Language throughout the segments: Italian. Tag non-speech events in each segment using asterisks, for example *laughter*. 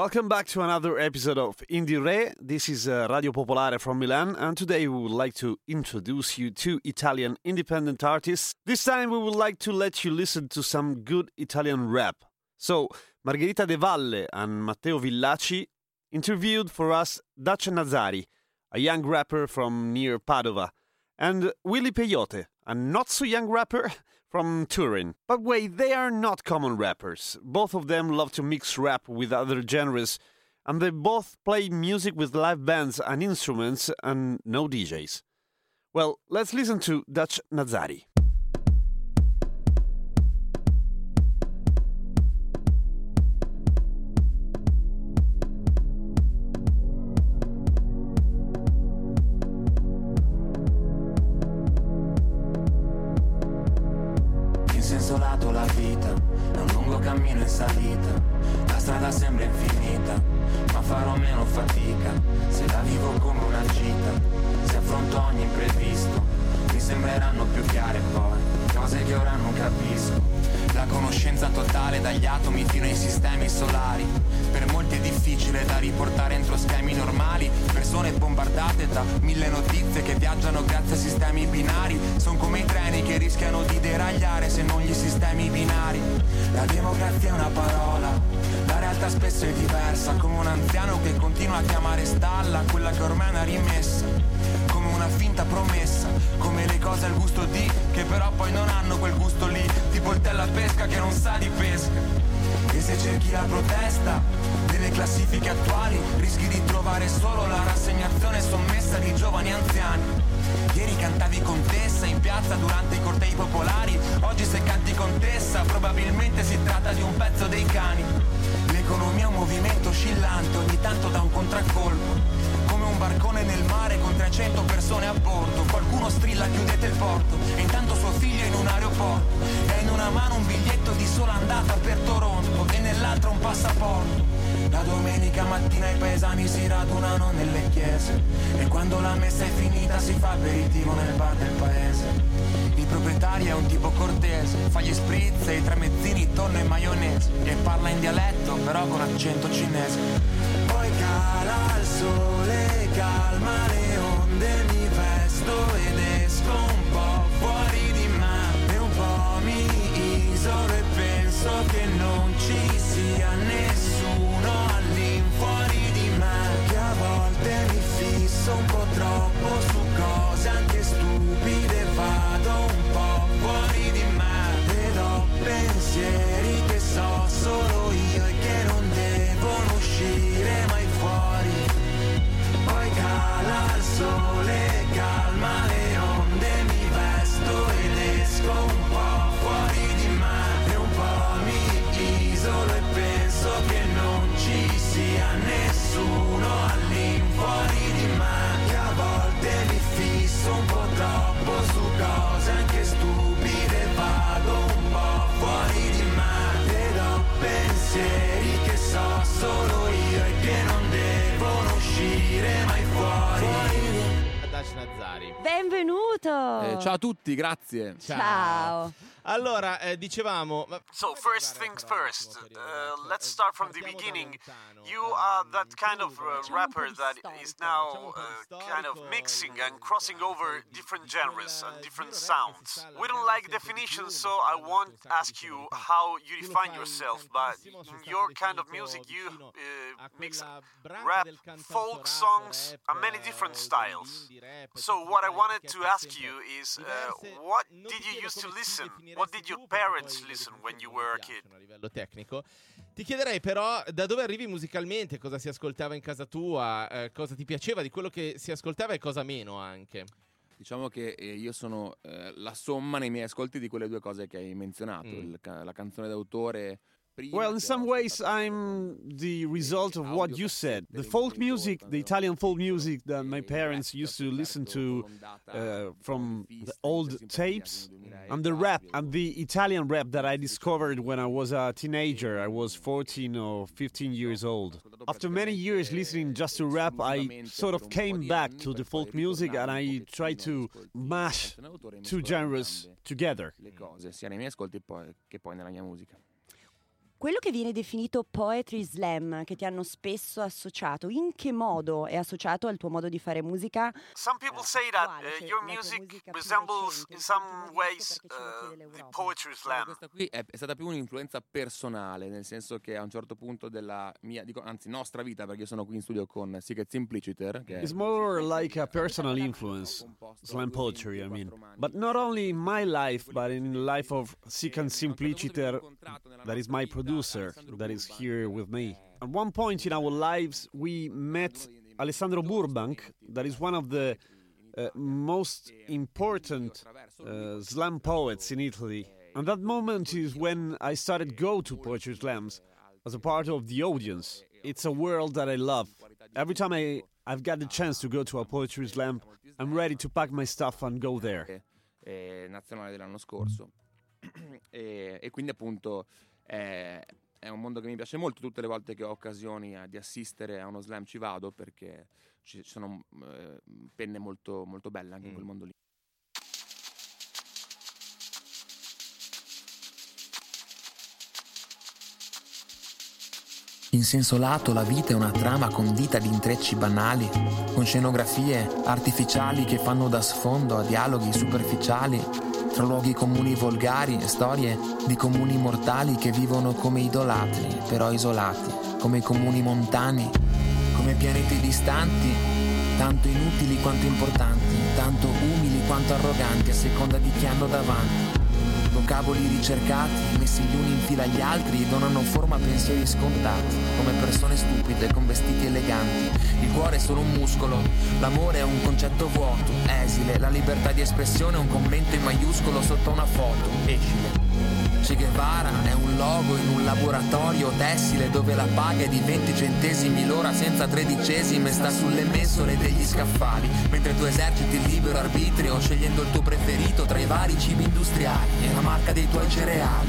Welcome back to another episode of Indie Re. This is uh, Radio Popolare from Milan, and today we would like to introduce you to Italian independent artists. This time we would like to let you listen to some good Italian rap. So, Margherita De Valle and Matteo Villaci interviewed for us Dacia Nazari, a young rapper from near Padova, and Willy Peyote, a not so young rapper from Turin. But wait, they are not common rappers. Both of them love to mix rap with other genres, and they both play music with live bands and instruments and no DJs. Well, let's listen to Dutch Nazari. Schemi normali, persone bombardate da mille notizie che viaggiano grazie a sistemi binari, sono come i treni che rischiano di deragliare se non gli sistemi binari. La democrazia è una parola, la realtà spesso è diversa, come un anziano che continua a chiamare stalla quella che ormai è una rimessa, come una finta promessa, come le cose al gusto di, che però poi non hanno quel gusto lì, tipo il tella pesca che non sa di pesca. E se cerchi la protesta classifiche attuali, rischi di trovare solo la rassegnazione sommessa di giovani anziani. Ieri cantavi contessa in piazza durante i cortei popolari, oggi se canti contessa probabilmente si tratta di un pezzo dei cani. L'economia è un movimento oscillante, ogni tanto da un contraccolpo. Come un barcone nel mare con 300 persone a bordo Qualcuno strilla chiudete il porto E intanto suo figlio è in un aeroporto E in una mano un biglietto di sola andata per Toronto E nell'altra un passaporto La domenica mattina i paesani si radunano nelle chiese. E quando la messa è finita si fa aperitivo nel bar del paese. Il proprietario è un tipo cortese, fa gli spritz e i tramezzini, tonno e maionese. E parla in dialetto, però con accento cinese. Poi cala il sole, calma le onde, mi vesto ed esco un po' fuori di me. E un po' mi isolo e penso che non ci sia nessuno un tutti, grazie. Ciao. Allora, eh, dicevamo. So first things first, uh, let's start from the beginning. You are that kind of uh, rapper that is now uh, kind of mixing and crossing over different genres and different sounds. We don't like definitions, so I won't ask you how you define yourself, but in your kind of music you uh, mix rap, folk songs, and many different styles. So what I wanted to ask you is, uh, what did you used to listen? What did your parents listen when you were a kid? A livello tecnico. Ti chiederei però da dove arrivi musicalmente, cosa si ascoltava in casa tua, eh, cosa ti piaceva di quello che si ascoltava e cosa meno anche. Diciamo che eh, io sono eh, la somma nei miei ascolti di quelle due cose che hai menzionato, Mm. il la canzone d'autore. Well, in some ways, I'm the result of what you said. The folk music, the Italian folk music that my parents used to listen to uh, from the old tapes and the rap and the Italian rap that I discovered when I was a teenager. I was 14 or 15 years old. After many years listening just to rap, I sort of came back to the folk music and I tried to mash two genres together. Quello che viene definito poetry slam, che ti hanno spesso associato, in che modo è associato al tuo modo di fare musica? Some people say that uh, your music resembles in some ways uh, the poetry slam. Questa qui è, è stata più un'influenza personale, nel senso che a un certo punto della mia, dico, anzi nostra vita, perché io sono qui in studio con Secret Simpliciter, che It's more like a personal influence, slam poetry, I mean. But not only in my life, but in the life of Sikan Simpliciter, that is my producer, that is here with me. At one point in our lives, we met Alessandro Burbank, that is one of the uh, most important uh, slam poets in Italy. And that moment is when I started go to poetry slams as a part of the audience. It's a world that I love. Every time I, I've got the chance to go to a poetry slam, I'm ready to pack my stuff and go there. eh, nazionale dell'anno scorso. e, *clears throat* e quindi appunto eh, è un mondo che mi piace molto, tutte le volte che ho occasioni eh, di assistere a uno slam ci vado perché ci, ci sono eh, penne molto, molto belle anche in quel mondo lì. In senso lato la vita è una trama condita di intrecci banali, con scenografie artificiali che fanno da sfondo a dialoghi superficiali, tra luoghi comuni volgari e storie di comuni mortali che vivono come idolatri, però isolati, come comuni montani, come pianeti distanti, tanto inutili quanto importanti, tanto umili quanto arroganti a seconda di chi hanno davanti. Vocaboli ricercati, messi gli uni in fila agli altri, donano forma a pensieri scontati, come persone stupide con vestiti eleganti. Il cuore è solo un muscolo, l'amore è un concetto vuoto, esile, la libertà di espressione è un commento in maiuscolo sotto una foto, escile. Che Guevara è un logo in un laboratorio tessile dove la paga è di 20 centesimi l'ora senza tredicesime sta sulle mensole degli scaffali mentre tu eserciti il libero arbitrio scegliendo il tuo preferito tra i vari cibi industriali e la marca dei tuoi cereali.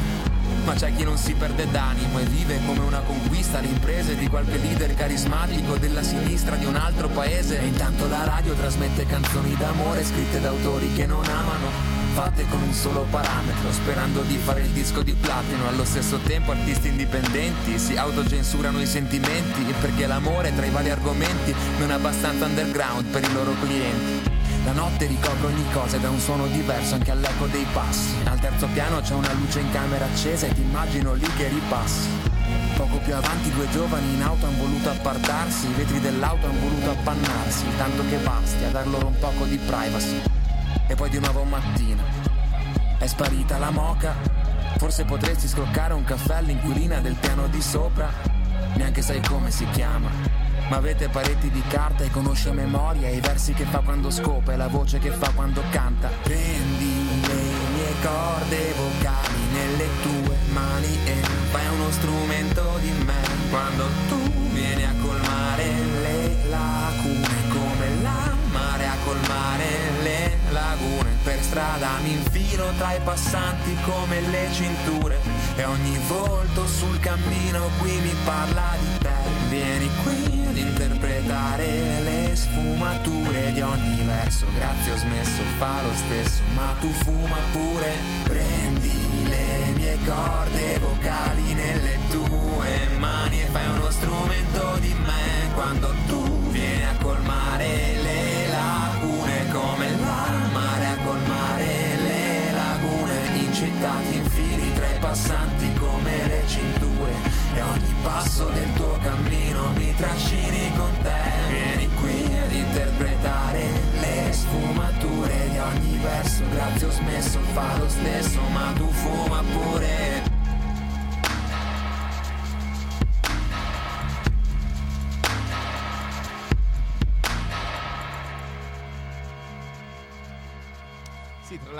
Ma c'è chi non si perde d'animo e vive come una conquista le imprese di qualche leader carismatico della sinistra di un altro paese. E intanto la radio trasmette canzoni d'amore scritte da autori che non amano fatte con un solo parametro, sperando di fare il disco di platino. Allo stesso tempo artisti indipendenti si autocensurano i sentimenti perché l'amore tra i vari argomenti non è abbastanza underground per i loro clienti. La notte ricopre ogni cosa ed ha un suono diverso anche all'eco dei passi. Al terzo piano c'è una luce in camera accesa e ti immagino lì che ripassi. Poco più avanti due giovani in auto hanno voluto appartarsi, i vetri dell'auto hanno voluto appannarsi, tanto che basti a dar loro un poco di privacy. E poi di nuovo mattina. È sparita la moca. Forse potresti scroccare un caffè all'inquilina del piano di sopra. Neanche sai come si chiama. Ma avete pareti di carta e conosce a memoria i versi che fa quando scopa e la voce che fa quando canta. Prendi le mie corde vocali nelle tue mani e fai uno strumento di me. Quando tu vieni a colmare le lacune come la mare a colmare le. Strada mi infilo tra i passanti come le cinture e ogni volto sul cammino qui mi parla di te. Vieni qui ad interpretare le sfumature di ogni verso. Grazie, ho smesso, fa lo stesso, ma tu fuma pure. Prendi le mie corde vocali nelle tue mani e fai uno strumento di me quando tu vieni a colmare le in città ti infili tra i passanti come le cinture e ogni passo del tuo cammino mi trascini con te. Vieni qui ad interpretare le sfumature di ogni verso. Grazie ho smesso fa lo stesso ma tu fuma pure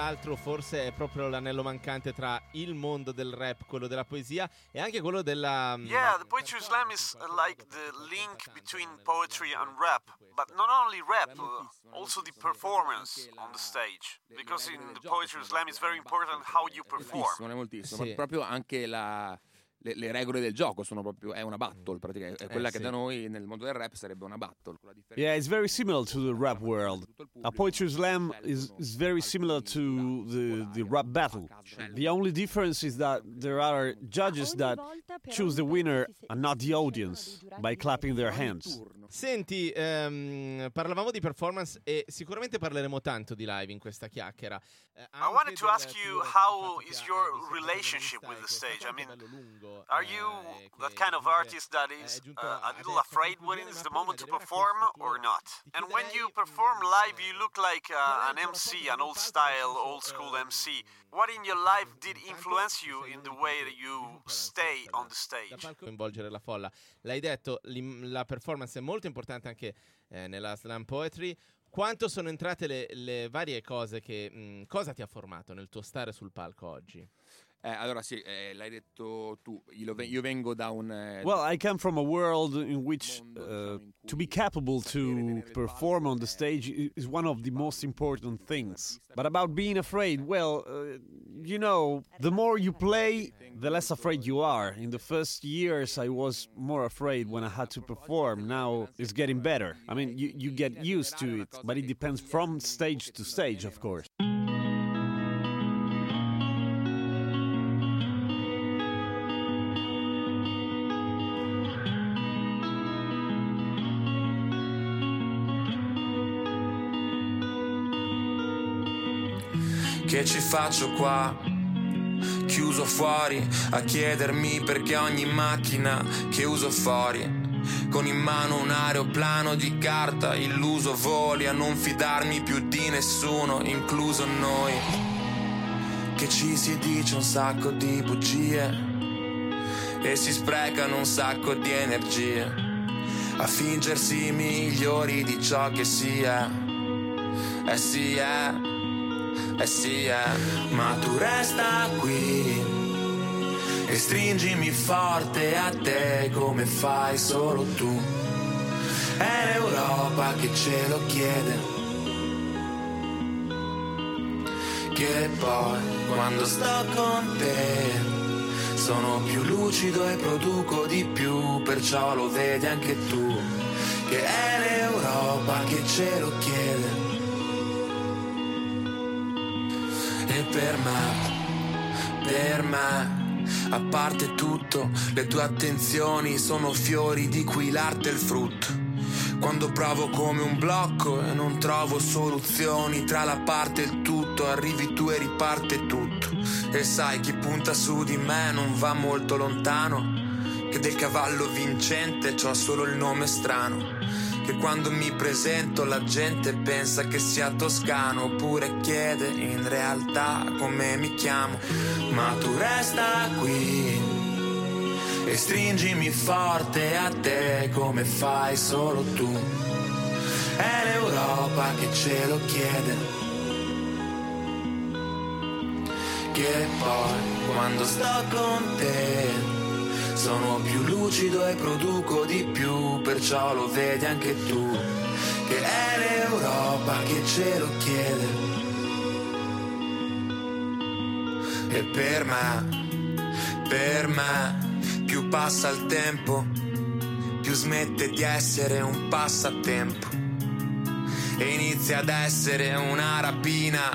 l'altro forse è proprio l'anello mancante tra il mondo del rap, quello della poesia e anche quello della... mm, Yeah, the poetry slam is uh, like the link between poetry and rap, but not only rap, uh, also the performance on the stage. Because in the poetry slam it's very important how you perform. Moltissimo, è moltissimo. Sì. Proprio anche la, le, le regole del gioco sono proprio. È una battle, praticamente. È quella Eh, che sì. da noi nel mondo del rap sarebbe una battle. con la differenza Yeah, it's very similar to the rap world. A poetry slam is, is very similar to the, the rap battle. The only difference is that there are judges that choose the winner and not the audience by clapping their hands. Senti, ehm, parlavamo di performance e sicuramente parleremo tanto di live in questa chiacchiera. Eh, I wanted to ask you how is your relationship with the stage? I mean, Are eh, you e that kind of artist that is uh, a little afraid when it's the moment to perform or not? And when you perform live, you look like uh, an MC, an old style, old school ehm, MC. What in your life did influence you in the way that you stay on the da stage? palco coinvolgere la folla. L'hai detto, la performance è molto importante anche eh, nella slam poetry. Quanto sono entrate le, le varie cose che... mh, cosa ti ha formato nel tuo stare sul palco oggi? Eh, allora sì, eh, l'hai detto tu. Io, ve- io vengo da un. eh, Well, I come from a world in which uh, to be capable to perform on the stage is one of the most important things. But about being afraid, well, uh, you know, the more you play, the less afraid you are. In the first years, I was more afraid when I had to perform. Now it's getting better. I mean, you, you get used to it, but it depends from stage to stage, of course. Che ci faccio qua? Chiuso fuori a chiedermi perché ogni macchina che uso fuori. Con in mano un aeroplano di carta, illuso voli a non fidarmi più di nessuno, incluso noi. Che ci si dice un sacco di bugie e si sprecano un sacco di energie a fingersi migliori di ciò che si è. Eh sì, è. Sì, eh, ma tu resta qui e stringimi forte a te come fai solo tu. È l'Europa che ce lo chiede. Che poi, quando sto con te, sono più lucido e produco di più, perciò lo vedi anche tu. Che è l'Europa che ce lo chiede. Per me, per me, a parte tutto, le tue attenzioni sono fiori di cui l'arte è il frutto. Quando provo come un blocco e non trovo soluzioni tra la parte e il tutto, arrivi tu e riparte tutto. E sai chi punta su di me non va molto lontano, che del cavallo vincente c'ho solo il nome strano. Che quando mi presento la gente pensa che sia toscano oppure chiede in realtà come mi chiamo. Ma tu resta qui e stringimi forte a te come fai solo tu. È l'Europa che ce lo chiede. Che poi quando sto con te sono più lucido e produco di più, perciò lo vedi anche tu, che è l'Europa che ce lo chiede. E per me, per me, più passa il tempo, più smette di essere un passatempo e inizia ad essere una rapina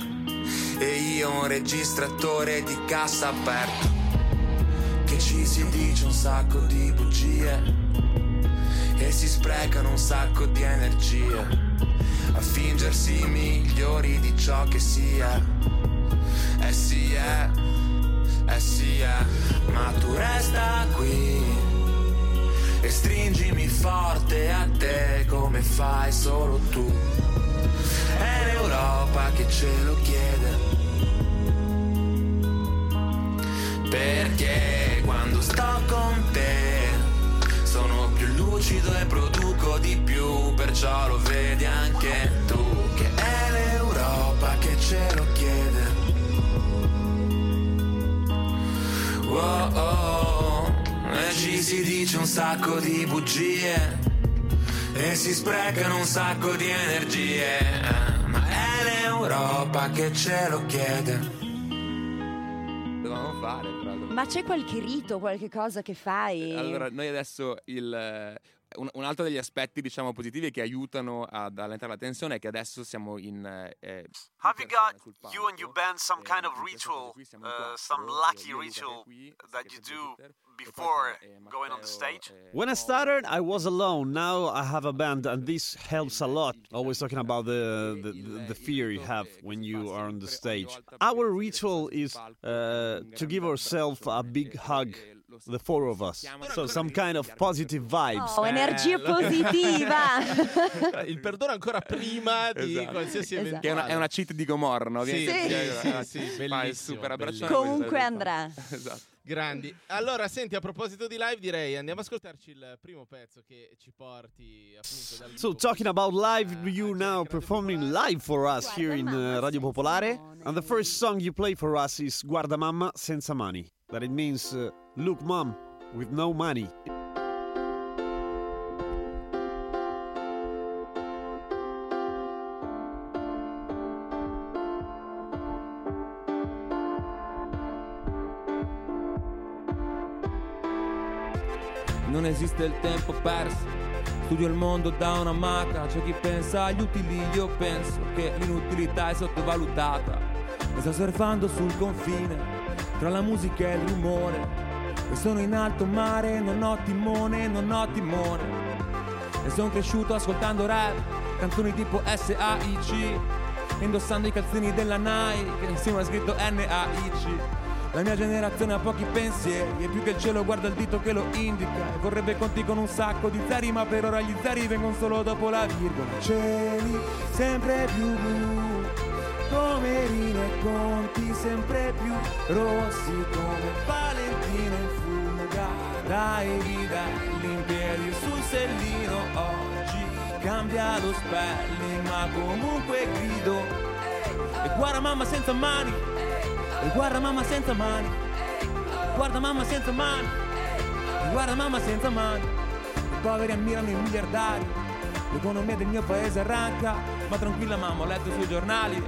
e io un registratore di cassa aperto che ci si dice un sacco di bugie e si sprecano un sacco di energie a fingersi migliori di ciò che sia. Eh sì, è, eh sì, è, ma tu resta qui e stringimi forte a te come fai solo tu. È l'Europa che ce lo chiede. Perché quando sto con te sono più lucido e produco di più, perciò lo vedi anche tu, che è l'Europa che ce lo chiede. Oh, oh, e ci si dice un sacco di bugie e si sprecano un sacco di energie, ma è l'Europa che ce lo chiede. Dovevamo fare. Ma c'è qualche rito, qualche cosa che fai? Allora, noi adesso il, eh, un, un altro degli aspetti, diciamo, positivi che aiutano ad allentare la tensione è che adesso siamo in. Eh, Have you got, palco, you and your band, some e kind of in ritual, in uh, some lucky ritual qui, that che you do before eh, going on the stage? eh, When I started, I was alone. Now I have a band, and this helps a lot. Always talking about the the, the fear you have when you are on the stage. Our ritual is uh, to give ourselves a big hug, the four of us. So some kind of positive vibes. Oh, energia positiva! *laughs* Il perdono ancora prima di Esatto. qualsiasi Esatto. eventuale. È una, è una cheat di Gomorra, no? Sì, Vieni- sì, eh, sì, sì, bellissimo, super abbraccione. Comunque andrà. Esatto. Grandi. Allora, senti, a proposito di live, direi andiamo ad ascoltarci il primo pezzo che ci porti appunto dal So talking about live, Eh, you now performing live for us here in uh, Radio Popolare, and the first song you play for us is Guarda Mamma senza mani. That it means uh, look mom with no money. Esiste il tempo perso. Studio il mondo da una maca, c'è chi pensa agli utili, io penso che l'inutilità è sottovalutata. E sto surfando sul confine, tra la musica e il rumore. E sono in alto mare, non ho timone, non ho timone. E sono cresciuto ascoltando rap, canzoni tipo S-A-I-C, indossando i calzini della Nike, insieme a scritto N-A-I-C. La mia generazione ha pochi pensieri e più che il cielo guarda il dito che lo indica. E vorrebbe conti con un sacco di zeri ma per ora gli zeri vengono solo dopo la virgola. Cieli sempre più blu come e conti sempre più rossi come Valentino in fuga. Dai in piedi sul sellino. Oggi cambia lo spelling ma comunque grido. E guarda mamma senza mani e guarda mamma senza mani. Guarda mamma senza mani. E guarda mamma senza mani. I poveri ammirano i miliardari. L'economia del mio paese arranca. Ma tranquilla mamma ho letto sui giornali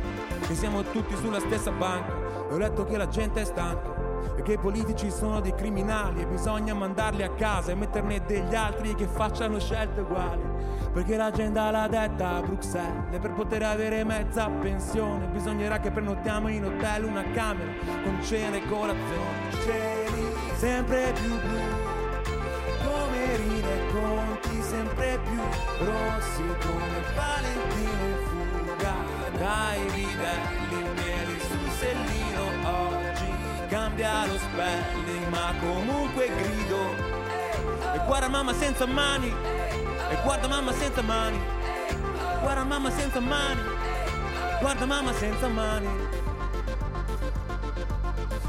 che siamo tutti sulla stessa banca. E ho letto che la gente è stanca e che i politici sono dei criminali e bisogna mandarli a casa e metterne degli altri che facciano scelte uguali perché l'agenda l'ha detta a Bruxelles. Per poter avere mezza pensione bisognerà che prenotiamo in hotel una camera con cena e colazione cieli sempre più blu come rine e conti sempre più rossi come Valentino in fuga. Dai bidelli neri sul sellino oggi cambia lo spelling ma comunque grido. E guarda mamma senza mani e guarda mamma senza mani. Guarda mamma senza mani. Guarda mamma senza mani.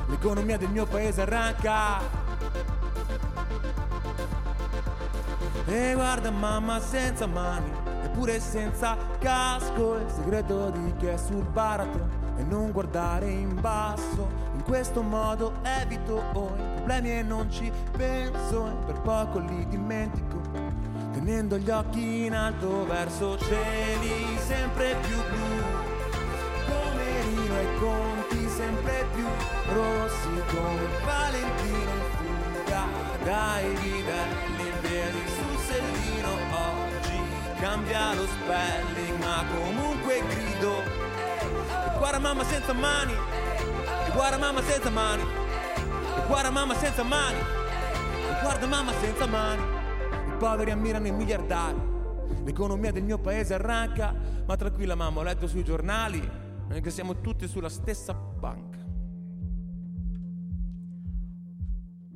L'economia del mio paese arranca. E guarda mamma senza mani, eppure senza casco Il segreto di chi è sul baratro è non guardare in basso. In questo modo evito oh, i problemi e non ci penso. E per poco li dimentico Tenendo gli occhi in alto verso cieli sempre più blu. Come Rino e Conti sempre più rossi Come Valentino in fuga dai livelli in piedi sul sellino oggi cambia lo spelling ma comunque grido. E guarda mamma senza mani e guarda mamma senza mani e guarda mamma senza mani e guarda mamma senza mani poveri ammirano i miliardari. L'economia del mio paese arranca ma tranquilla mamma ho letto sui giornali noi che siamo tutti sulla stessa banca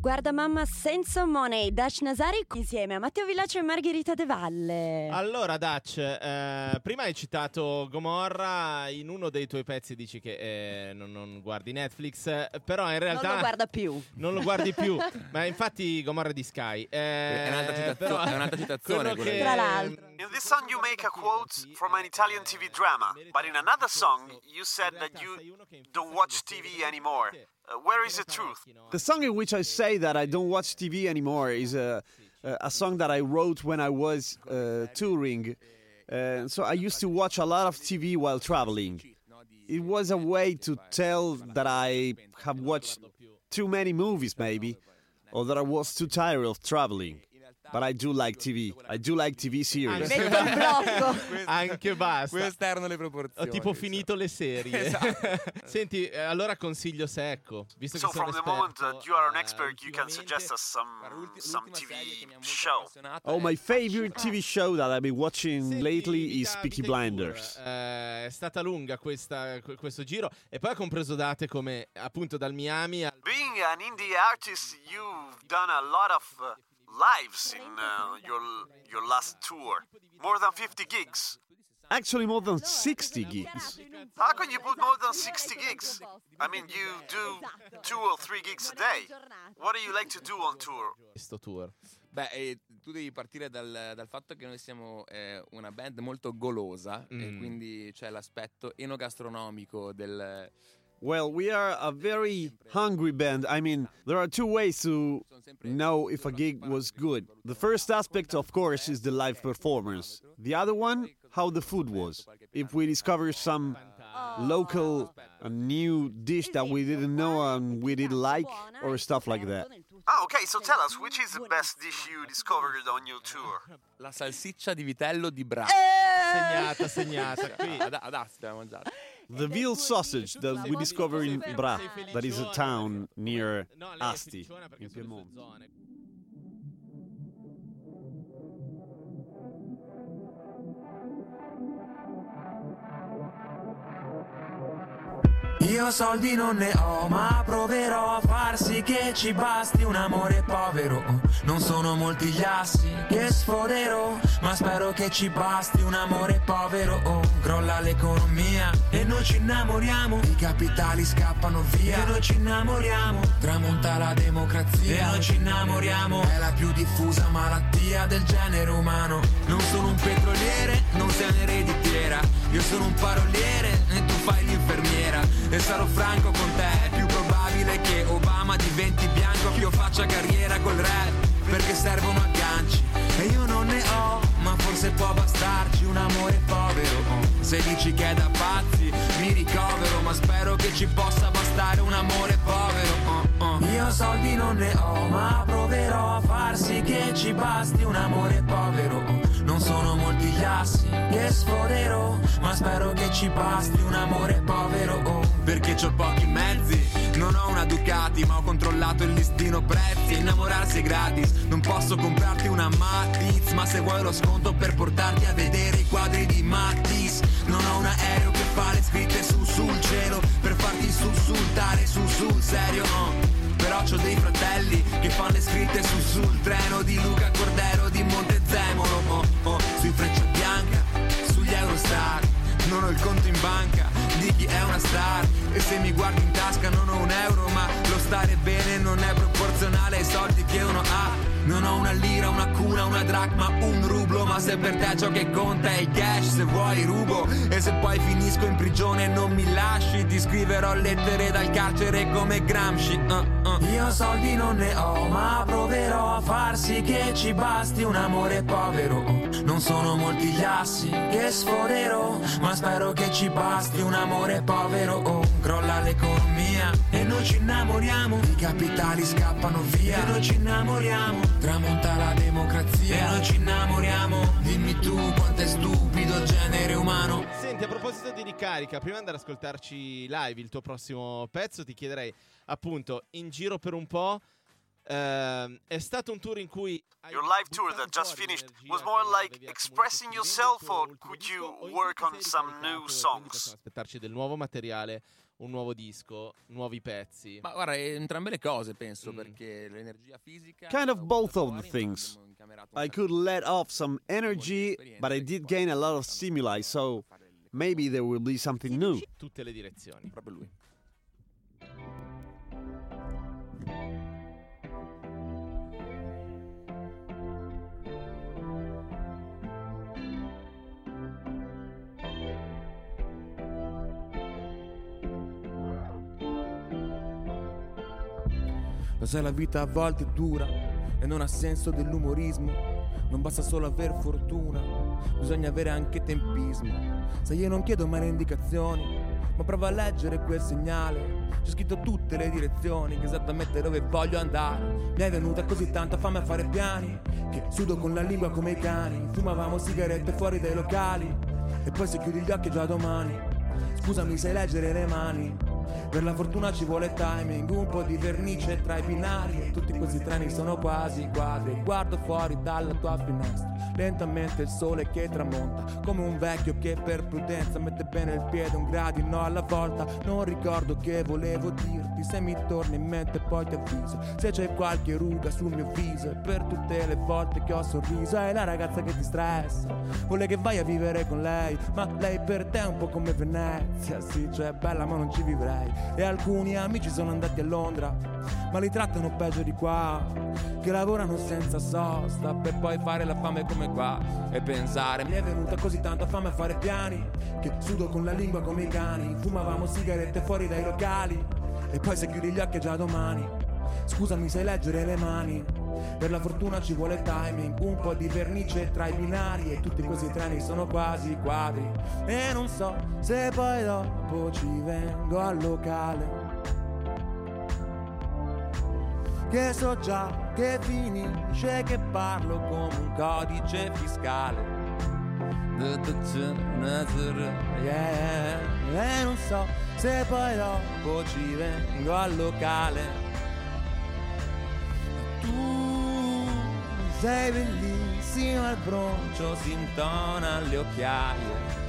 Guarda mamma senza money, Dash Nazari insieme a Matteo Villaggio e Margherita De Valle. Allora, Dutch, eh, prima hai citato Gomorra, in uno dei tuoi pezzi dici che eh, non, non guardi Netflix, però in realtà... non lo guarda più. *laughs* Non lo guardi più, ma infatti Gomorra è di Sky. Eh, È un'altra citazio- però- è un'altra citazione che-. Tra l'altro. In this song, you make a quote from an Italian TV drama, but in another song, you said that you don't watch TV anymore. Uh, where is the truth? The song in which I say that I don't watch TV anymore is a, uh, a song that I wrote when I was uh, touring. Uh, so I used to watch a lot of TV while traveling. It was a way to tell that I have watched too many movies, maybe, or that I was too tired of traveling. But I do like TV. I do like TV series. Un blocco. Anche basta. Queste erano le Ho proporzioni. tipo finito le serie. Esatto. *laughs* Senti, eh, allora consiglio secco. Visto So che sono from the esperto, moment that you are an expert, you can suggest us some some TV show. Oh, my favorite TV show that I've been watching Senti, lately vita- is Peaky Blinders. Eh, è stata lunga questa- que- questo giro e poi ha compreso date come appunto dal Miami al Being an indie artist, you've done a lot of uh, lives in uh, your your last tour. More than 50 gigs. Actually, more than 60 gigs. How can you put more than 60 gigs? I mean, you do two or three gigs a day. What do you like to do on tour? questo tour. Beh, eh, tu devi partire dal, dal fatto che noi siamo eh, una band molto golosa e Mm. quindi c'è l'aspetto enogastronomico del... Well, we are a very hungry band. I mean, there are two ways to know if a gig was good. The first aspect, of course, is the live performance. The other one, how the food was. If we discover some local a new dish that we didn't know and we didn't like, or stuff like that. Ah, okay, so tell us, which is the best dish you discovered on your tour? La salsiccia di vitello di Bra. Segnata, segnata qui. Ad, ad Asti abbiamo mangiato. The veal sausage that we discovered in Bra, that is a town near Asti, in sono Io soldi non ne ho, ma proverò a far sì che ci basti un amore povero. Non sono molti gli assi che sfoderò, ma spero che ci basti un amore povero. Crolla l'economia e noi ci innamoriamo. I capitali scappano via e noi ci innamoriamo. Tramonta la democrazia e noi ci innamoriamo. È la più diffusa malattia del genere umano. Non sono un petroliere, non sei un'ereditiera. Io sono un paroliere e tu fai l'infermiera. E sarò franco con te, è più probabile che Obama diventi bianco che io faccia carriera col rap. Perché servono agganci e io non ne ho, ma forse può bastarci un amore povero. Se dici che è da pazzi, mi ricovero, ma spero che ci possa bastare un amore povero. oh, oh. Io soldi non ne ho, ma proverò a far sì che ci basti un amore povero. Oh. Non sono molti gli assi che sfoderò, ma spero che ci basti un amore povero. oh. Perché c'ho pochi mezzi, non ho una Ducati, ma ho controllato il listino prezzi. Innamorarsi è gratis, non posso comprarti una Matiz, ma se vuoi lo sconto per portarti a vedere i quadri di Mattis. Non ho un aereo che fa le scritte su sul cielo per farti sussultare su sul serio. no. Però ho dei fratelli che fanno le scritte su sul treno di Luca Cordero di Montezemolo. Oh, sui freccia bianca, sugli Eurostar. Non ho il conto in banca di chi è una star E se mi guardi in tasca non ho un euro Ma lo stare bene non è proporzionale ai soldi che uno ha Non ho una lira, una cuna, una dracma, un rublo. Ma se per te ciò che conta è il cash Se vuoi rubo. E se poi finisco in prigione non mi lasci Ti scriverò lettere dal carcere come Gramsci. Uh, uh. Io soldi non ne ho Ma proverò a far sì che ci basti un amore povero. Non sono molti gli assi che sforerò Ma spero che ci basti un amore povero. Oh, Crolla l'economia e noi ci innamoriamo. I capitali scappano via. E noi ci innamoriamo. Tramonta la democrazia. E noi ci innamoriamo. Dimmi tu quanto è stupido il genere umano. Senti, a proposito di ricarica, prima di andare ad ascoltarci live il tuo prossimo pezzo, ti chiederei appunto in giro per un po'. ehm, è stato un tour in cui Your live tour that just finished was more like expressing yourself, or could you work on some new songs? aspettarci del nuovo materiale, un nuovo disco, nuovi pezzi. Ma guarda, entrambe le cose penso, Mm. perché l'energia fisica... Kind of both of the things. I could let off some energy, but I did gain a lot of stimuli, so maybe there will be something new. Tutte le direzioni. Proprio lui. Lo sai la vita a volte è dura e non ha senso dell'umorismo. Non basta solo aver fortuna, bisogna avere anche tempismo. Se io non chiedo mai le indicazioni, ma provo a leggere quel segnale. C'è scritto tutte le direzioni, esattamente dove voglio andare. Mi è venuta così tanta fame a fare piani, che sudo con la lingua come i cani. Fumavamo sigarette fuori dai locali, e poi se chiudi gli occhi già domani. Scusami, sai leggere le mani. Per la fortuna ci vuole timing, un po' di vernice tra i binari tutti questi treni sono quasi quadri. Guardo fuori dalla tua finestra, lentamente il sole che tramonta, come un vecchio che per prudenza mette bene il piede un gradino alla volta. Non ricordo che volevo dirti, se mi torna in mente poi ti avviso. Se c'è qualche ruga sul mio viso e per tutte le volte che ho sorriso è la ragazza che ti stressa. Vuole che vai a vivere con lei, ma lei per te è un po' come Venezia. Sì, cioè bella ma non ci vivrei. E alcuni amici sono andati a Londra, ma li trattano peggio di qua. Che lavorano senza sosta per poi fare la fame come qua. E pensare, mi è venuta così tanta fame a fare piani, che sudo con la lingua come i cani. Fumavamo sigarette fuori dai locali, e poi se chiudi gli occhi è già domani. Scusami, sai leggere le mani. Per la fortuna ci vuole timing, un po' di vernice tra i binari e tutti questi treni sono quasi quadri. E non so se poi dopo ci vengo al locale. Che so già che finisce che parlo come un codice fiscale. Yeah, e non so se poi dopo ci vengo al locale. Tu sei bellissima al broncio, si intona alle occhiaie.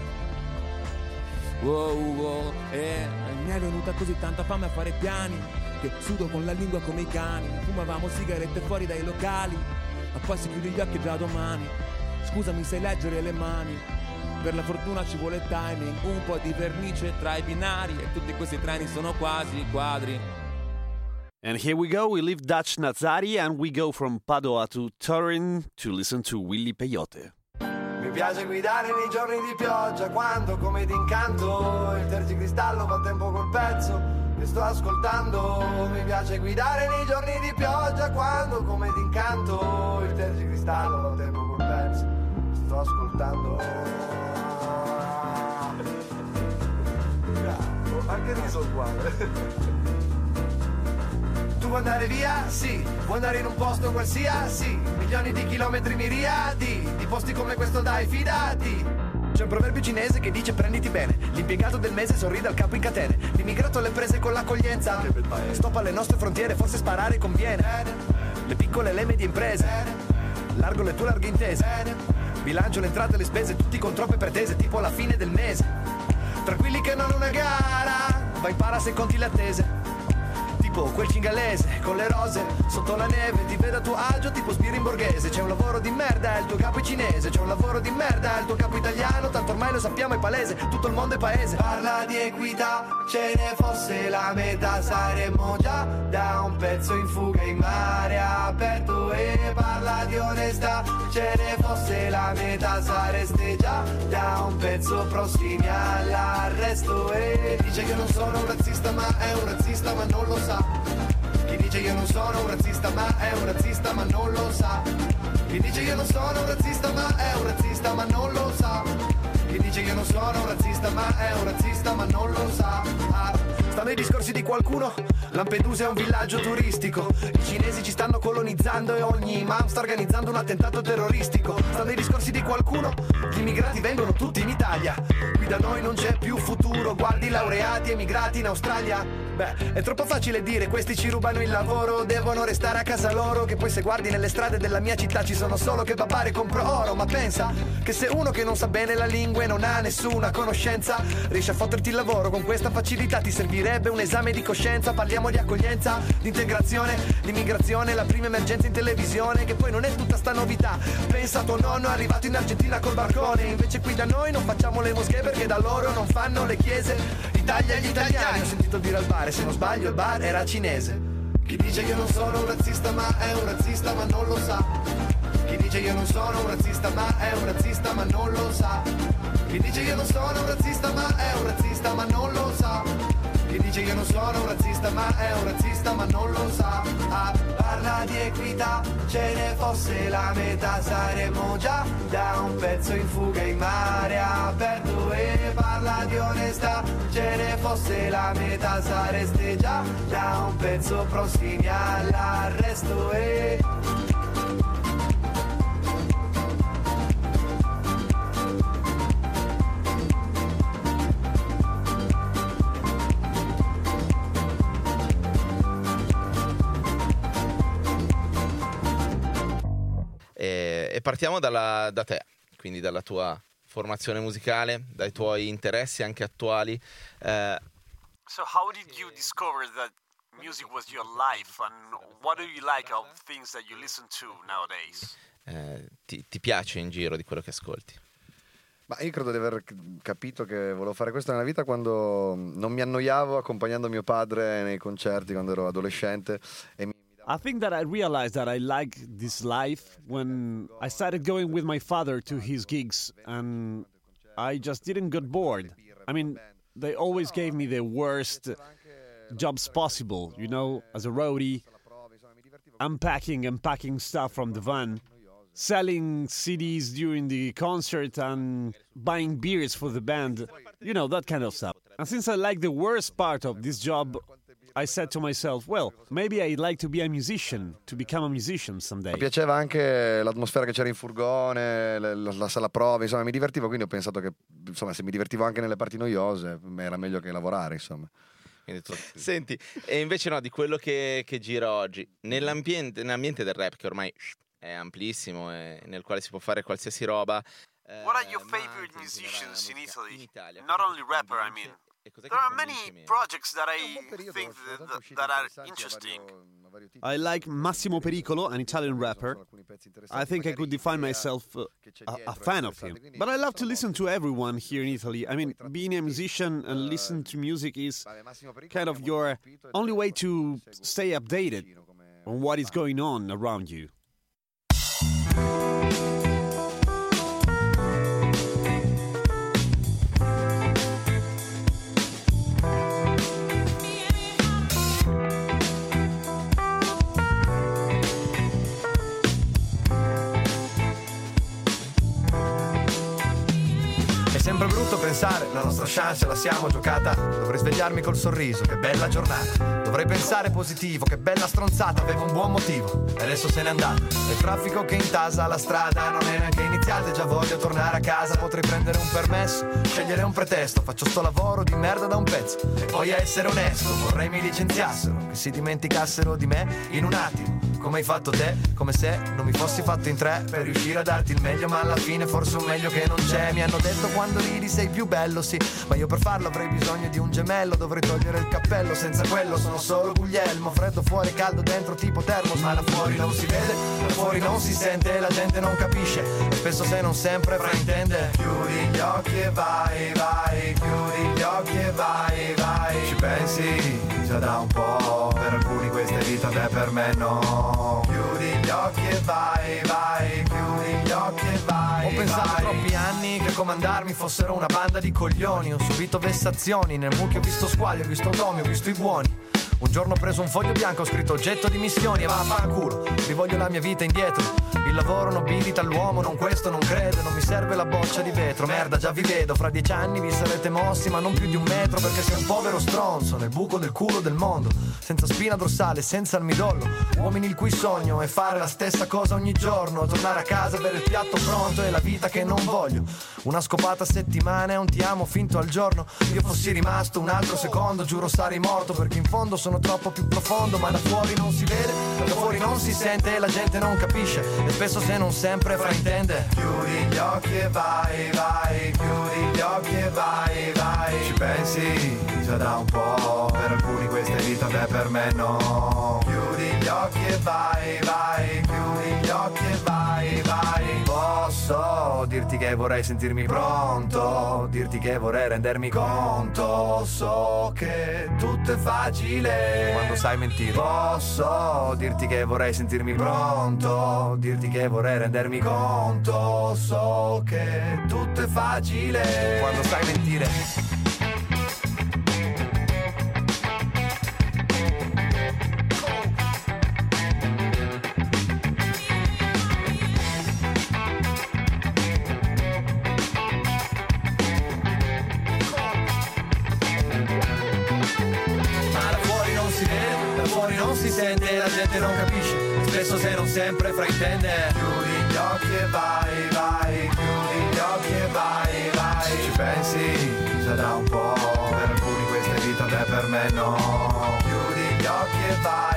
Wow, wow, e mi è venuta così tanta fame a fare piani che sudo con la lingua come i cani. Fumavamo sigarette fuori dai locali, ma poi si chiude gli occhi già domani. Scusami, sai leggere le mani. Per la fortuna ci vuole timing, un po' di vernice tra i binari e tutti questi treni sono quasi quadri. And here we go. We leave Dutch Nazari and we go from Padua to Turin to listen to Willy Peyote. Mi piace guidare nei giorni di pioggia quando come d'incanto il tergicristallo fa tempo col pezzo che sto ascoltando. Mi piace guidare nei giorni di pioggia quando come d'incanto il tergicristallo fa tempo col pezzo che sto ascoltando. Bravo, anche riso uguale. Tu vuoi andare via? Sì. Vuoi andare in un posto qualsiasi? Milioni di chilometri miriadi. Di posti come questo dai, fidati. C'è un proverbio cinese che dice prenditi bene. L'impiegato del mese sorride al capo in catene. L'immigrato alle prese con l'accoglienza. Stop alle nostre frontiere, forse sparare conviene. Le piccole e le medie imprese. Largo le tue larghe intese. Bilancio le entrate e le spese, tutti con troppe pretese, tipo alla fine del mese. Tranquilli che non è una gara. Vai para se conti le attese tipo quel cingalese con le rose sotto la neve ti vedo a tuo agio tipo sbirri in borghese c'è un lavoro di merda il tuo capo è cinese. C'è un lavoro di merda il tuo capo italiano tanto ormai lo sappiamo è palese. Tutto il mondo è paese. Parla di equità ce ne fosse la metà. Saremmo già da un pezzo in fuga in mare aperto e parla di onestà. Ce ne fosse la metà sareste già da un pezzo prossimi all'arresto. E dice che non sono un razzista ma è un razzista ma non lo sa chi dice io non sono un razzista ma è un razzista ma non lo sa. Chi dice io non sono un razzista ma è un razzista ma non lo sa. Chi dice io non sono un razzista ma è un razzista ma non lo sa. Ah. Stanno i discorsi di qualcuno. Lampedusa è un villaggio turistico. I cinesi ci stanno colonizzando e ogni imam sta organizzando un attentato terroristico. Stanno i discorsi di qualcuno. Gli immigrati vengono tutti in Italia. Qui da noi non c'è più futuro. Guardi laureati emigrati in Australia Beh, è troppo facile dire questi ci rubano il lavoro, devono restare a casa loro, che poi se guardi nelle strade della mia città ci sono solo che papare compro oro, ma pensa che se uno che non sa bene la lingua e non ha nessuna conoscenza riesce a fotterti il lavoro con questa facilità ti servirebbe un esame di coscienza, parliamo di accoglienza, di integrazione, di immigrazione, la prima emergenza in televisione, che poi non è tutta sta novità. Pensa tuo nonno arrivato in Argentina col barcone, invece qui da noi non facciamo le moschee perché da loro non fanno le chiese. Italia agli italiani, ho sentito dire al bar bar, se non sbaglio il bar era cinese. Chi dice che non sono un razzista ma è un razzista ma non lo sa. Chi dice io non sono un razzista ma è un razzista ma non lo sa. Chi dice io non sono un razzista ma è un razzista ma non lo sa. Chi dice io non sono un razzista ma è un razzista ma non lo sa. Di equità, ce ne fosse la metà saremmo già da un pezzo in fuga in mare aperto e parla di onestà, ce ne fosse la metà sareste già da un pezzo prossimi all'arresto e... partiamo dalla- da te, quindi dalla tua formazione musicale, dai tuoi interessi anche attuali. Eh, So, how did you discover that music was your life, and what do you like of things that you listen to nowadays? eh, ti, ti piace in giro di quello che ascolti? Ma io credo di aver capito che volevo fare questo nella vita quando non mi annoiavo accompagnando mio padre nei concerti quando ero adolescente e mi I think that I realized that I like this life when I started going with my father to his gigs, and I just didn't get bored. I mean, they always gave me the worst jobs possible, you know, as a roadie, unpacking and packing stuff from the van, selling CDs during the concert, and buying beers for the band, you know, that kind of stuff. And since I like the worst part of this job, I said to myself, well, maybe I'd like to be a musician, to become a musician someday. Mi piaceva anche l'atmosfera che c'era in furgone, la, la- la sala prove, insomma mi divertivo, quindi ho pensato che insomma, se mi divertivo anche nelle parti noiose era meglio che lavorare, insomma. Senti, e invece no, di quello che, che gira oggi, nell'ambiente, nell'ambiente del rap che ormai è amplissimo e nel quale si può fare qualsiasi roba. eh, What are your favorite musicians in Italy? Italia, Not only rapper, I mean. Cos'è There are many projects that I think that, that are interesting. I like Massimo Pericolo, an Italian rapper. I think I could define myself uh, a, a fan of him. But I love to listen to everyone here in Italy. I mean, being a musician and listen to music is kind of your only way to stay updated on what is going on around you. Nostra chance la siamo giocata. Dovrei svegliarmi col sorriso, che bella giornata. Dovrei pensare positivo, che bella stronzata, avevo un buon motivo. E adesso se n'è andato. E il traffico che intasa la strada non è neanche iniziata, già voglio tornare a casa. Potrei prendere un permesso, scegliere un pretesto. Faccio sto lavoro di merda da un pezzo. E poi a essere onesto, vorrei mi licenziassero, che si dimenticassero di me in un attimo. Come hai fatto te, come se non mi fossi fatto in tre per riuscire a darti il meglio, ma alla fine forse un meglio che non c'è. Mi hanno detto quando ridi sei più bello, sì, ma io per farlo avrei bisogno di un gemello. Dovrei togliere il cappello, senza quello sono solo Guglielmo. Freddo fuori, caldo dentro, tipo termos, ma da fuori non si vede, da fuori non si sente, la gente non capisce. E spesso se non sempre fraintende. Chiudi gli occhi e vai, vai, chiudi gli occhi e vai, vai. Ci pensi già da un po', per alcuni questa è vita, beh per me no. Chiudi gli occhi e vai, vai, chiudi gli occhi e vai. Ho pensato troppi anni che comandarmi fossero una banda di coglioni. Ho subito vessazioni, nel mucchio ho visto squali, ho visto domi, ho visto i buoni. Un giorno ho preso un foglio bianco, ho scritto oggetto di missioni e vaffanculo, rivoglio la mia vita indietro. Il lavoro nobilita l'uomo, non questo, non credo, non mi serve la boccia di vetro. Merda, già vi vedo, fra dieci anni vi sarete mossi, ma non più di un metro, perché sei un povero stronzo nel buco del culo del mondo. Senza spina dorsale, senza midollo. Uomini il cui sogno è fare la stessa cosa ogni giorno, tornare a casa, avere il piatto pronto e la vita che non voglio. Una scopata a settimana e un ti amo finto al giorno. Io fossi rimasto un altro secondo, giuro sarei morto, perché in fondo sono troppo più profondo, ma da fuori non si vede, da fuori non si sente e la gente non capisce. Spesso se non sempre fraintende. Chiudi gli occhi e vai, vai, chiudi gli occhi e vai, vai. Ci pensi già da un po', per alcuni questa è vita, beh per me no. Chiudi gli occhi e vai, vai, chiudi gli occhi e vai, vai. Posso dirti che vorrei sentirmi pronto, dirti che vorrei rendermi conto. So che tutto è facile quando sai mentire. Posso dirti che vorrei sentirmi pronto, dirti che vorrei rendermi conto. So che tutto è facile quando sai mentire. Spesso se non sempre fraintende. Chiudi gli occhi e vai, vai, chiudi gli occhi e vai, vai. Ci pensi, sarà un po', per alcuni questa vita, te per me no. Chiudi gli occhi e vai,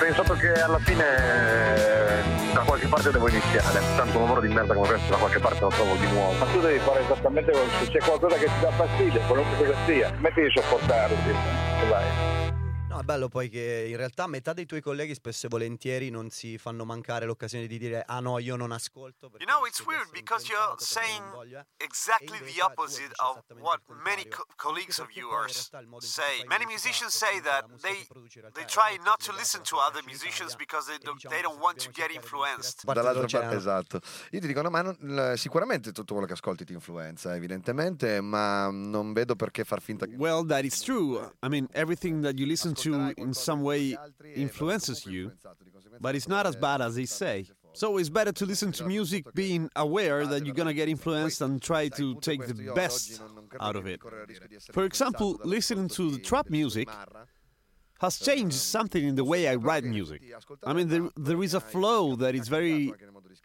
pensato che alla fine eh, da qualche parte devo iniziare. Tanto un lavoro di merda come questo da qualche parte lo trovo di nuovo. Ma tu devi fare esattamente quello, se c'è qualcosa che ti dà fastidio, qualunque cosa sia, metti di sopportarlo, e vai. È bello poi che in realtà metà dei tuoi colleghi spesso e volentieri non si fanno mancare l'occasione di dire ah no, io non ascolto. You know, it's weird because you're saying exactly the opposite of what many co- colleagues of yours say. Many musicians say that they they try not to listen to other musicians because they don't, they don't want to get influenced. Dall'altra parte, esatto. Io ti dico, no, ma non- sicuramente tutto quello che ascolti ti influenza, evidentemente, ma non vedo perché far finta che... Well, that is true. I mean, everything that you listen to in some way influences you, but it's not as bad as they say. So it's better to listen to music being aware that you're gonna get influenced and try to take the best out of it. For example, listening to the trap music has changed something in the way I write music. I mean, there, there is a flow that is very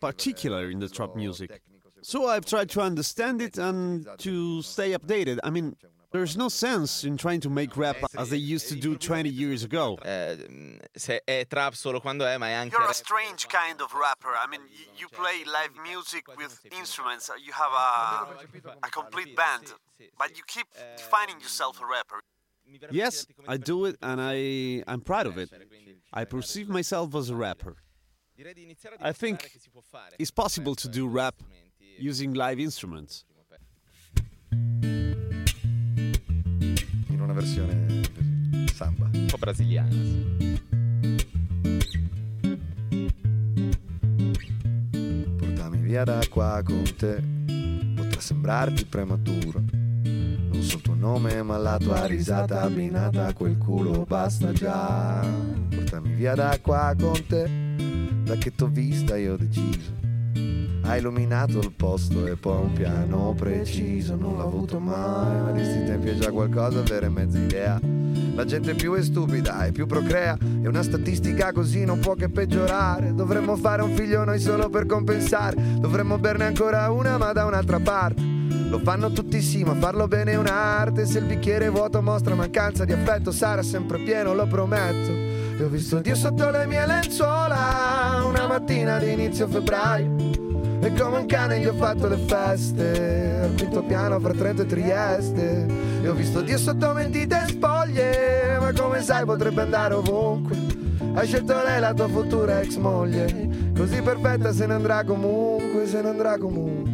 particular in the trap music. So I've tried to understand it and to stay updated. I mean, there's no sense in trying to make rap as they used to do 20 years ago. Eh, se è trap solo quando è, ma è anche You're a strange kind of rapper. I mean, you play live music with instruments. You have a, a complete band, but you keep defining yourself a rapper. Yes, I do it, and I I'm proud of it. I perceive myself as a rapper. I think it's possible to do rap using live instruments. Una versione samba. Un po' brasiliana. sì. Portami via da qua con te, potrà sembrarti prematuro. Non so il tuo nome, ma la tua risata abbinata a quel culo basta già. Portami via da qua con te, da che t'ho vista io ho deciso. Hai illuminato il posto e poi un piano preciso, non l'ho avuto mai, ma di sti tempi è già qualcosa avere mezza idea. La gente più è stupida e più procrea, e una statistica così non può che peggiorare. Dovremmo fare un figlio noi solo per compensare, dovremmo berne ancora una ma da un'altra parte. Lo fanno tutti sì, ma farlo bene è un'arte. Se il bicchiere vuoto mostra mancanza di affetto, sarà sempre pieno, lo prometto. E ho visto Dio sotto le mie lenzuola una mattina di inizio febbraio. E come un cane gli ho fatto le feste. Al quinto piano fra Trento e Trieste. E ho visto Dio sotto mentite spoglie. Ma come sai potrebbe andare ovunque. Hai scelto lei la tua futura ex moglie. Così perfetta se ne andrà comunque Se ne andrà comunque.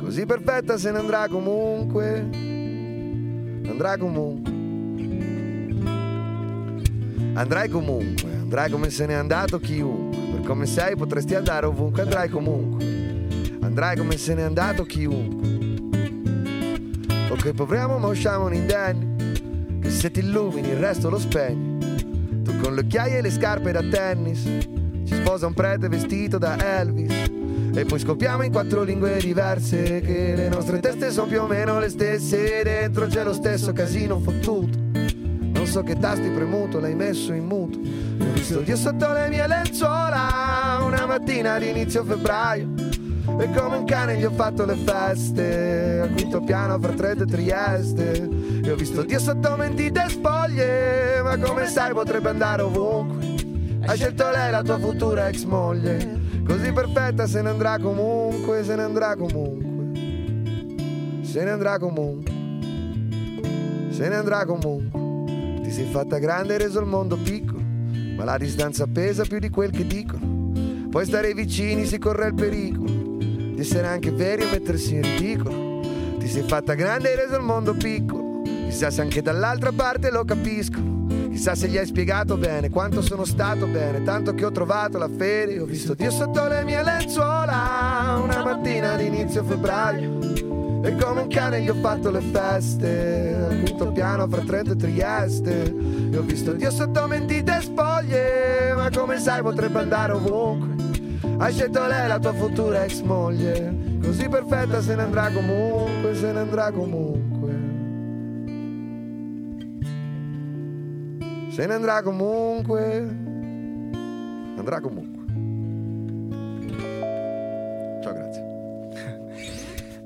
Così perfetta se ne andrà comunque. Andrà comunque. Andrai comunque, andrai come se n'è andato chiunque. Per come sei potresti andare ovunque, andrai comunque. Andrai come se n'è andato chiunque. Ok, proviamo ma usciamo indenni. Che se ti illumini il resto lo spegni. Tu con le occhiaie e le scarpe da tennis. Ci sposa un prete vestito da Elvis. E poi scopriamo in quattro lingue diverse che le nostre teste sono più o meno le stesse. Dentro c'è lo stesso casino fottuto. Non so che tasti premuto, l'hai messo in muto. E Ho visto Dio sotto le mie lenzuola una mattina di inizio febbraio. E come un cane gli ho fatto le feste al quinto piano fra Trento e Trieste. E ho visto Dio sotto mentite spoglie, ma come sai potrebbe andare ovunque. Hai scelto lei la tua futura ex moglie, così perfetta se ne andrà comunque, se ne andrà comunque. Se ne andrà comunque. Se ne andrà comunque. Ti sei fatta grande e reso il mondo piccolo, ma la distanza pesa più di quel che dicono. Poi stare vicini si corre il pericolo di essere anche veri e mettersi in ridicolo. Ti sei fatta grande e reso il mondo piccolo, chissà se anche dall'altra parte lo capiscono. Chissà se gli hai spiegato bene quanto sono stato bene, tanto che ho trovato la ferie, ho visto Dio sotto le mie lenzuola una mattina di inizio febbraio. E come un cane gli ho fatto le feste al quinto piano fra Trento e Trieste. E ho visto Dio sotto mentite spoglie, ma come sai potrebbe andare ovunque. Hai scelto lei la tua futura ex moglie, così perfetta se ne andrà comunque, se ne andrà comunque. Se ne andrà comunque. Andrà comunque.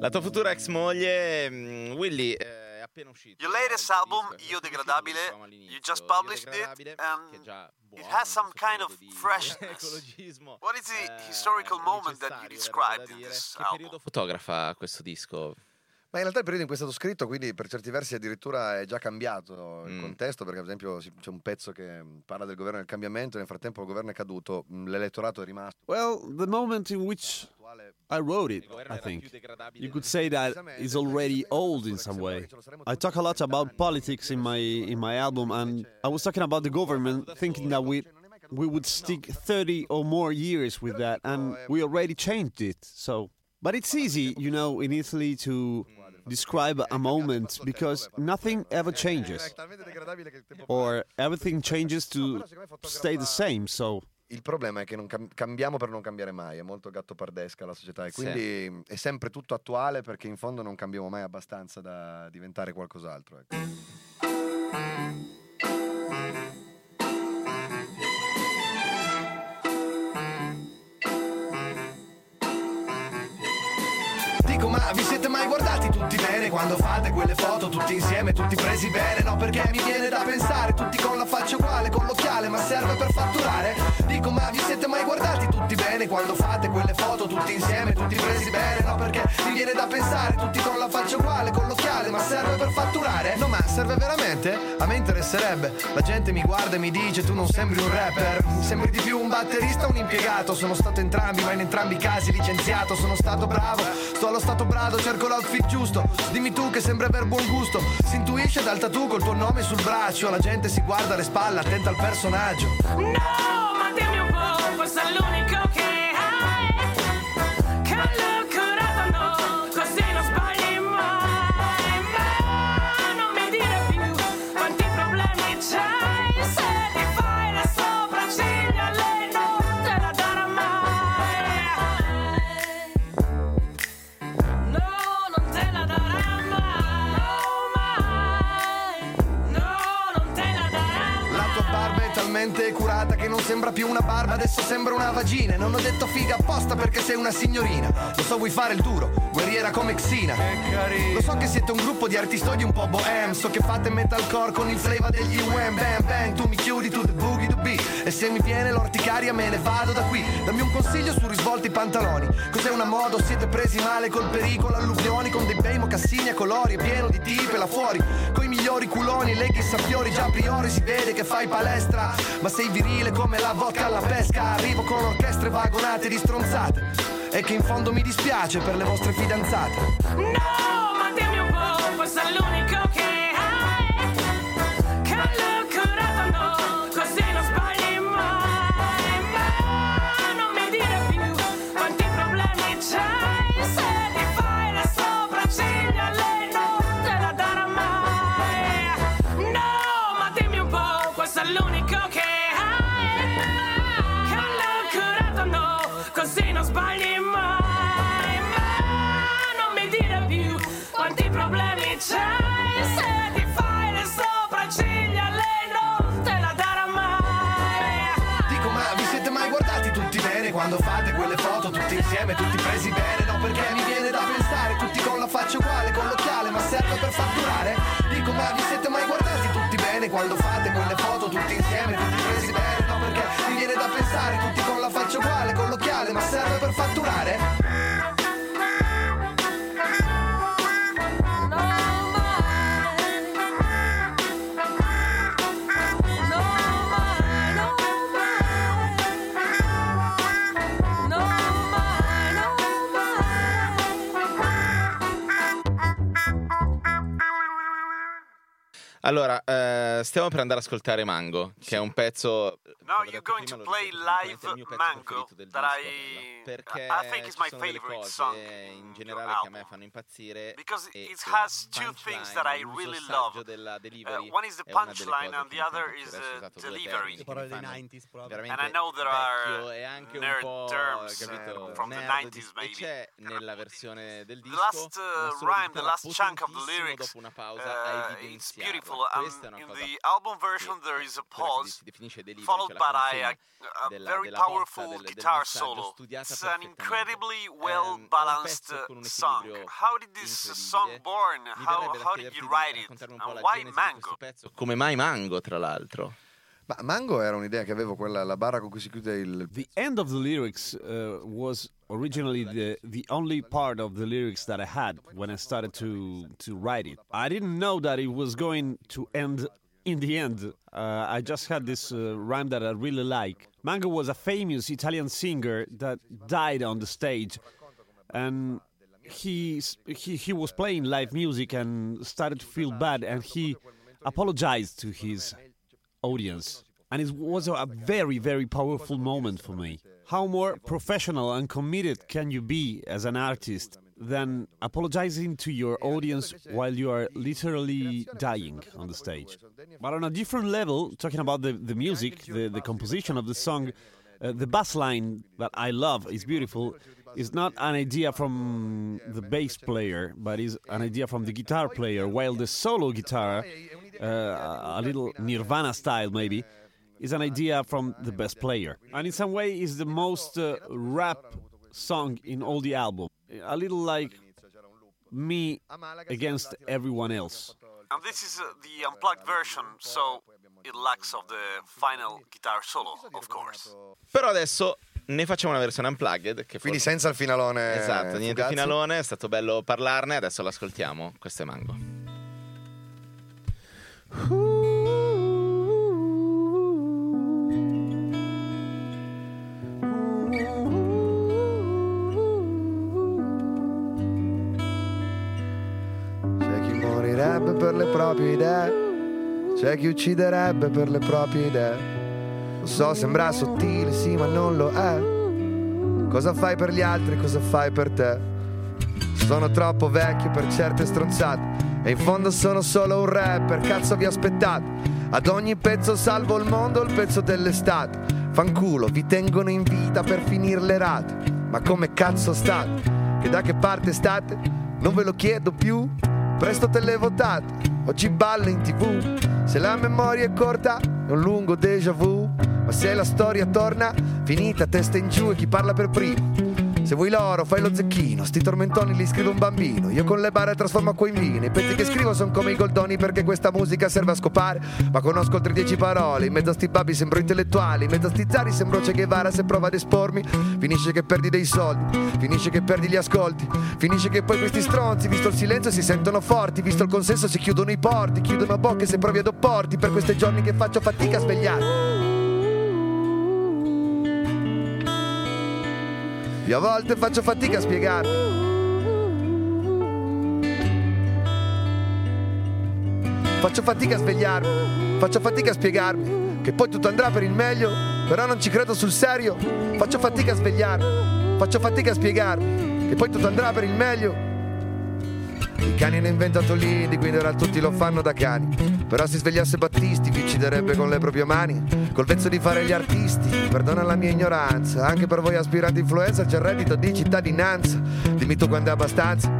La tua futura ex moglie, mm, Willy, eh, è appena uscito. Your latest album, Io Degradabile, you just published it, and it has some kind of freshness. *laughs* What is the historical moment that you described in this Che album? periodo fotografa questo disco? Ma in realtà il periodo in cui è stato scritto, quindi per certi versi addirittura è già cambiato il Mm. contesto, perché ad esempio c'è un pezzo che parla del governo del cambiamento, nel frattempo il governo è caduto, mh, l'elettorato è rimasto. Well, the moment in which I wrote it, I think. You could say that it's already old in some way. I talk a lot about politics in my in my album and I was talking about the government thinking that we we would stick 30 or more years with that and we already changed it. So but it's easy, you know, in Italy to describe a moment because nothing ever changes or everything changes to stay the same. So Il problema è che non cam- cambiamo per non cambiare mai, è molto gattopardesca la società e Sì. quindi mh, è sempre tutto attuale perché in fondo non cambiamo mai abbastanza da diventare qualcos'altro. ecco. Vi siete mai guardati tutti bene quando fate quelle foto tutti insieme, tutti presi bene? No perché mi viene da pensare tutti con la faccia uguale, con l'occhiale ma serve per fatturare? Dico ma vi siete mai guardati tutti bene quando fate quelle foto tutti insieme, tutti presi bene? No perché mi viene da pensare tutti con la faccia uguale, con l'occhiale ma serve per fatturare? No ma serve veramente? A me interesserebbe, la gente mi guarda e mi dice tu non sembri un rapper, sembri di più un batterista o un impiegato, sono stato entrambi ma in entrambi i casi licenziato, sono stato bravo, sto allo stato brado, cerco l'outfit giusto, dimmi tu che sembra aver buon gusto, si intuisce dal tattoo col tuo nome sul braccio, la gente si guarda alle spalle, attenta al personaggio. No, ma dimmi un po', questo è l'unico talmente curata che non sembra più una barba, adesso sembra una vagina. E Non ho detto figa apposta perché sei una signorina. Lo so, vuoi fare il duro, guerriera come Xina. Lo so che siete un gruppo di artistodi un po' bohem. So che fate metalcore con il flavor degli Wham Bam Bang. Tu mi chiudi to the boogie to be. E se mi viene l'orticaria me ne vado da qui. Dammi un consiglio su risvolti pantaloni. Cos'è una moda? Siete presi male col pericolo, alluvioni con dei bei mocassini a colori. È pieno di tipe là fuori. Coi migliori culoni, leghi sappiori. Già a priori si vede che fai palestra. Ma sei virile come la vodka alla pesca. Arrivo con orchestre vagonate di stronzate. E che in fondo mi dispiace per le vostre fidanzate. No, ma dimmi un po', questo è l'unico Allora, eh, stiamo per andare ad ascoltare Mango, che è un pezzo. Now you're going to play live Mango that I perché I think is ci my sono delle favorite cose song in generale che a me fanno impazzire because e it la has two things that I punchline, really l'uso love. saggio della delivery Uh, one is the è una delle punchline cose and che the mi other fanno is impazzire. Ho uh, usato due delivery. termini che mi fanno veramente And I know there are vecchio e anche un nerd po' terms capito, from the nerd 90s di- e maybe. c'è nella versione del The disco last uh, una solo rhyme, the chitarra last chunk of the potentissimo lyrics, dopo una pausa uh, a it's evidenziarla. beautiful. Um, Questa è una in cosa the album version there is a quella che pause si definisce delivery, followed cioè la by a, della- very della powerful del- del guitar messaggio solo. studiata It's an incredibly well balanced pezzo song. How did this song born? How, how did you write it? raccontarmi un po' And why Mango? Come mai Mango, tra l'altro? Ma Mango era un'idea che avevo, quella la barra con cui si chiude il. The end of the lyrics uh, was originally the the only part of the lyrics that I had when I started to to write it. I didn't know that it was going to end in the end. Uh, I just had this uh, rhyme that I really like. Mango was a famous Italian singer that died on the stage, and he he he was playing live music and started to feel bad, and he apologized to his audience. And it was a very, very powerful moment for me. How more professional and committed can you be as an artist than apologizing to your audience while you are literally dying on the stage? But on a different level, talking about the, the music, the, the composition of the song, uh, the bass line that I love is beautiful. Is not an idea from the bass player, but is an idea from the guitar player. While the solo guitar, uh, a little Nirvana style maybe, is an idea from the bass player. And in some way, is the most uh, rap song in all the album. A little like me against everyone else. And this is uh, the unplugged version, so it lacks of the final guitar solo, of course. Però adesso ne facciamo una versione unplugged. Che Quindi forse- senza il finalone. Esatto, niente Fugazzi. finalone, è stato bello parlarne, adesso l'ascoltiamo. Questo è Mango. C'è proprie idee, c'è chi ucciderebbe per le proprie idee. Lo so, sembra sottile, sì, ma non lo è. Cosa fai per gli altri, cosa fai per te? Sono troppo vecchio per certe stronzate. E in fondo sono solo un rapper, cazzo vi aspettate? Ad ogni pezzo salvo il mondo, il pezzo dell'estate. Fanculo, vi tengono in vita per finire le rate. Ma come cazzo state? Che da che parte state? Non ve lo chiedo più. Presto te le votate. Oggi ballo in tv. Se la memoria è corta, è un lungo déjà vu. Ma se la storia torna, finita testa in giù e chi parla per primo. Se vuoi l'oro, fai lo zecchino. Sti tormentoni li scrive un bambino. Io con le barre trasformo acqua in vino. I pezzi che scrivo sono come i goldoni perché questa musica serve a scopare. Ma conosco oltre dieci parole. In mezzo a sti babbi sembro intellettuali. In mezzo a sti zari sembro Che Guevara se prova ad espormi. Finisce che perdi dei soldi. Finisce che perdi gli ascolti. Finisce che poi questi stronzi, visto il silenzio, si sentono forti. Visto il consenso, si chiudono i porti. Chiudono bocche se provi ad opporti. Per questi giorni che faccio fatica a svegliarmi. Io a volte faccio fatica a spiegarmi. Faccio fatica a svegliarmi, faccio fatica a spiegarmi che poi tutto andrà per il meglio, però non ci credo sul serio. Faccio fatica a svegliarmi, faccio fatica a spiegarmi che poi tutto andrà per il meglio. I cani hanno inventato l'indie, quindi ora tutti lo fanno da cani. Però se svegliasse Battisti vi ucciderebbe con le proprie mani. Col vezzo di fare gli artisti, perdona la mia ignoranza. Anche per voi aspiranti influencer c'è il reddito di cittadinanza. Dimmi tu quando è abbastanza,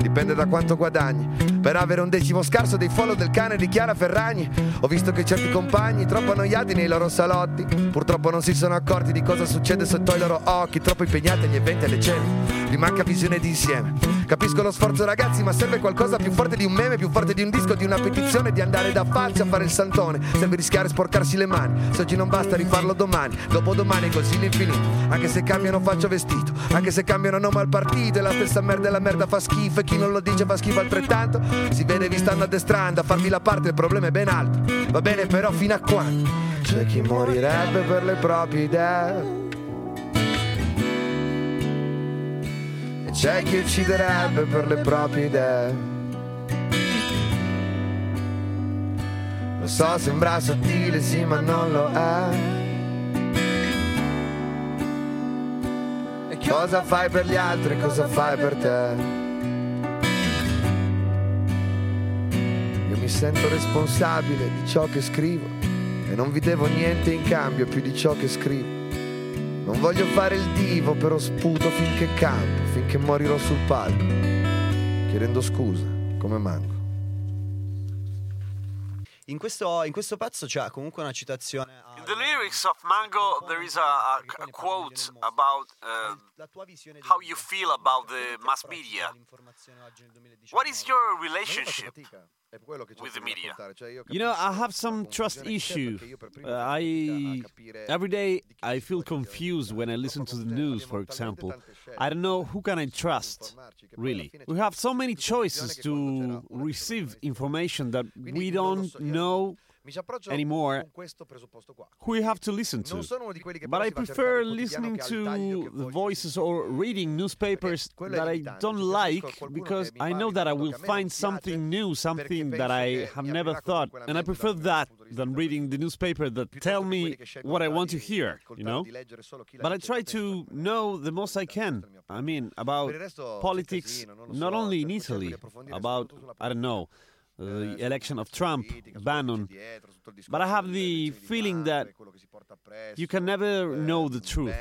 dipende da quanto guadagni. Per avere un decimo scarso dei follow del cane di Chiara Ferragni. Ho visto che certi compagni, troppo annoiati nei loro salotti, purtroppo non si sono accorti di cosa succede sotto i loro occhi. Troppo impegnati agli eventi e alle cene. Gli manca visione d'insieme. Capisco lo sforzo ragazzi, ma serve qualcosa più forte di un meme, più forte di un disco, di una petizione, di andare da falsi a fare il santone. Serve rischiare e sporcarsi le mani. Se oggi non basta rifarlo domani, dopodomani così l'infinito. Anche se cambiano faccio vestito, anche se cambiano nome al partito, è la stessa merda e la merda fa schifo. E chi non lo dice fa schifo altrettanto. Si vede vi stanno addestrando, a farvi la parte, il problema è ben altro. Va bene però fino a quando? C'è chi morirebbe per le proprie idee. C'è chi ucciderebbe per le proprie idee. so, sembra sottile, sì, ma non lo è. Cosa fai per gli altri, cosa fai per te? Io mi sento responsabile di ciò che scrivo e non vi devo niente in cambio più di ciò che scrivo. Non voglio fare il divo, però sputo finché campo, finché morirò sul palco, chiedendo scusa, come manco. In questo, in questo pezzo c'è comunque una citazione In the lyrics of Mango, there is a, a, a quote about uh, how you feel about the mass media. What is your relationship with the media? You know, I have some trust issue. Uh, I every day I feel confused when I listen to the news, for example. I don't know who can I trust. Really, we have so many choices to receive information that we don't know anymore who you have to listen to. But I prefer listening to the voices or reading newspapers that I don't like because I know that I will find something new, something that I have never thought. And I prefer that than reading the newspaper that tell me what I want to hear, you know? But I try to know the most I can. I mean, about politics, not only in Italy, about, I don't know, the election of Trump, Bannon. But I have the feeling that you can never know the truth.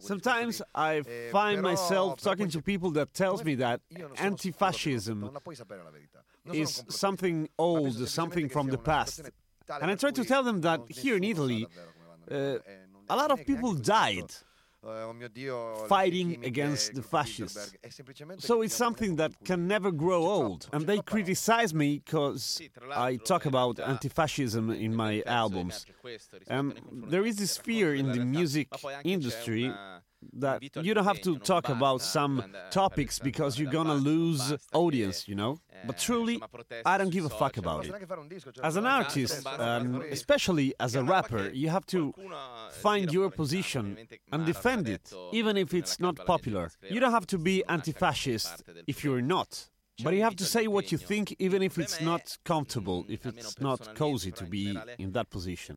Sometimes I find myself talking to people that tells me that anti-fascism is something old, something from the past. And I try to tell them that here in Italy, uh, a lot of people died fighting against the fascists. So it's something that can never grow old. And they criticize me because I talk about anti fascism in my albums. Um, there is this fear in the music industry that you don't have to talk about some topics because you're gonna lose audience, you know? But truly, I don't give a fuck about it. As an artist, um, especially as a rapper, you have to find your position and defend it, even if it's not popular. You don't have to be anti fascist if you're not. But you have to say what you think, even if it's not comfortable, if it's not cozy to be in that position.